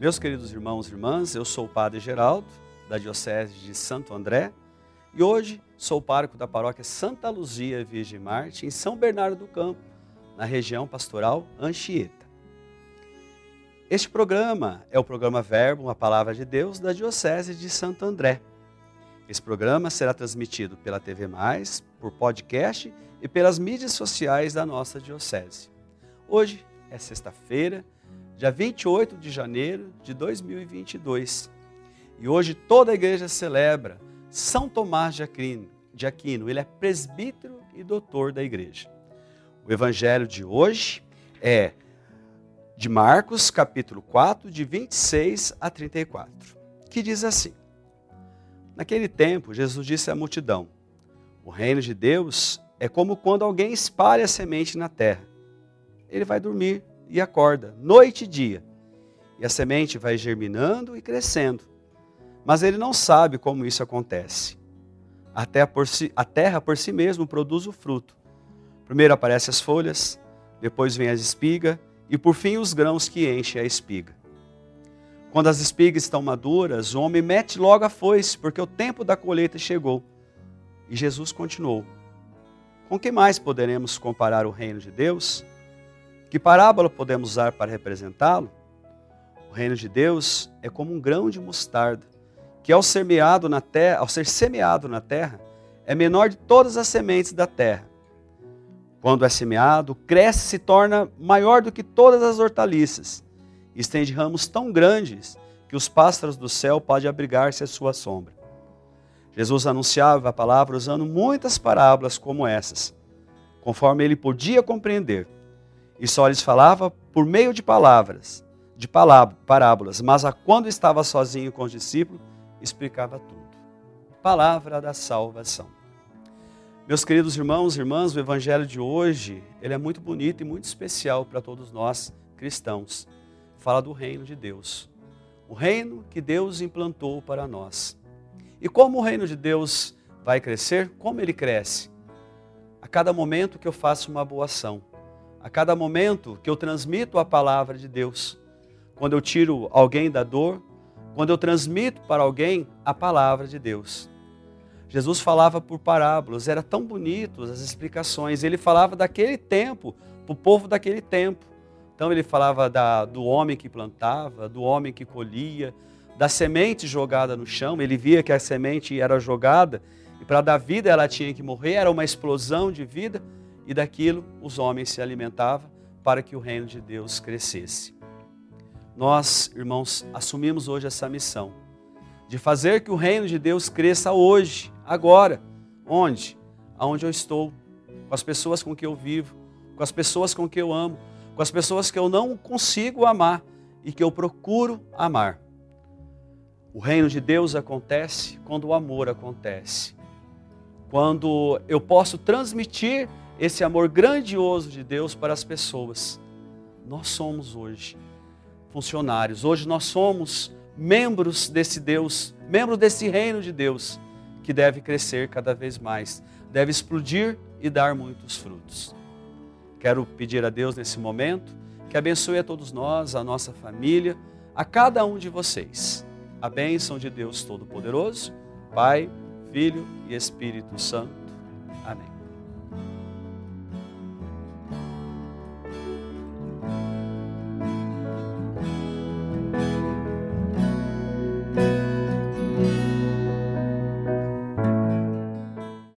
Meus queridos irmãos e irmãs, eu sou o Padre Geraldo, da Diocese de Santo André, e hoje sou pároco da paróquia Santa Luzia Virgem Marte, em São Bernardo do Campo, na região pastoral Anchieta. Este programa é o programa Verbo, a Palavra de Deus, da Diocese de Santo André. Esse programa será transmitido pela TV Mais, por podcast e pelas mídias sociais da nossa Diocese. Hoje é sexta-feira, dia 28 de janeiro de 2022. E hoje toda a igreja celebra São Tomás de Aquino. De Aquino. Ele é presbítero e doutor da igreja. O evangelho de hoje é de Marcos, capítulo 4, de 26 a 34, que diz assim: Naquele tempo, Jesus disse à multidão: O reino de Deus é como quando alguém espalha a semente na terra. Ele vai dormir e acorda, noite e dia. E a semente vai germinando e crescendo. Mas ele não sabe como isso acontece. A terra por si, a terra por si mesmo produz o fruto. Primeiro aparecem as folhas, depois vem as espigas e por fim os grãos que enchem a espiga. Quando as espigas estão maduras, o homem mete logo a foice, porque o tempo da colheita chegou. E Jesus continuou: Com que mais poderemos comparar o reino de Deus? Que parábola podemos usar para representá-lo? O reino de Deus é como um grão de mostarda, que ao, semeado na terra, ao ser semeado na terra, é menor de todas as sementes da terra quando é semeado, cresce e se torna maior do que todas as hortaliças. Estende ramos tão grandes que os pássaros do céu podem abrigar-se à sua sombra. Jesus anunciava a palavra usando muitas parábolas como essas, conforme ele podia compreender. E só lhes falava por meio de palavras, de parábolas, mas a quando estava sozinho com os discípulos, explicava tudo. Palavra da salvação. Meus queridos irmãos e irmãs, o evangelho de hoje, ele é muito bonito e muito especial para todos nós cristãos. Fala do reino de Deus. O reino que Deus implantou para nós. E como o reino de Deus vai crescer? Como ele cresce? A cada momento que eu faço uma boa ação, a cada momento que eu transmito a palavra de Deus, quando eu tiro alguém da dor, quando eu transmito para alguém a palavra de Deus. Jesus falava por parábolas, era tão bonito as explicações. Ele falava daquele tempo, para o povo daquele tempo. Então ele falava da, do homem que plantava, do homem que colhia, da semente jogada no chão. Ele via que a semente era jogada e para dar vida ela tinha que morrer, era uma explosão de vida e daquilo os homens se alimentavam para que o reino de Deus crescesse. Nós, irmãos, assumimos hoje essa missão de fazer que o reino de Deus cresça hoje, agora. Onde? Aonde eu estou, com as pessoas com que eu vivo, com as pessoas com que eu amo, com as pessoas que eu não consigo amar e que eu procuro amar. O reino de Deus acontece quando o amor acontece. Quando eu posso transmitir esse amor grandioso de Deus para as pessoas. Nós somos hoje funcionários, hoje nós somos membros desse Deus, membros desse reino de Deus, que deve crescer cada vez mais, deve explodir e dar muitos frutos. Quero pedir a Deus nesse momento que abençoe a todos nós, a nossa família, a cada um de vocês. A bênção de Deus Todo-Poderoso, Pai, Filho e Espírito Santo. Amém.